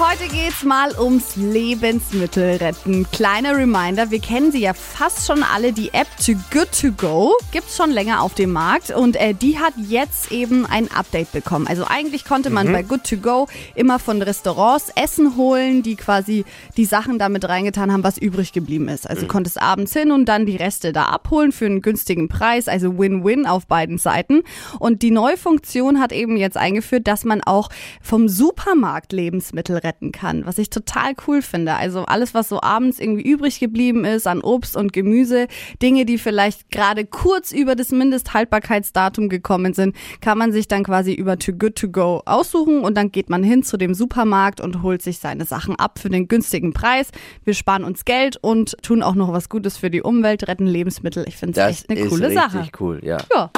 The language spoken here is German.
Heute geht's mal ums Lebensmittelretten. Kleiner Reminder, wir kennen sie ja fast schon alle, die App Too Good To Go. Gibt's schon länger auf dem Markt und äh, die hat jetzt eben ein Update bekommen. Also eigentlich konnte man bei Good To Go immer von Restaurants Essen holen, die quasi die Sachen damit reingetan haben, was übrig geblieben ist. Also konntest abends hin und dann die Reste da abholen für einen günstigen Preis, also Win-Win auf beiden Seiten. Und die neue Funktion hat eben jetzt eingeführt, dass man auch vom Supermarkt Lebensmittel retten kann, was ich total cool finde. Also alles, was so abends irgendwie übrig geblieben ist an Obst und Gemüse, Dinge, die vielleicht gerade kurz über das Mindesthaltbarkeitsdatum gekommen sind, kann man sich dann quasi über Too Good To Go aussuchen und dann geht man hin zu dem Supermarkt und holt sich seine Sachen ab für den günstigen Preis. Wir sparen uns Geld und tun auch noch was Gutes für die Umwelt, retten Lebensmittel. Ich finde es echt eine ist coole richtig Sache. cool, ja. Ja.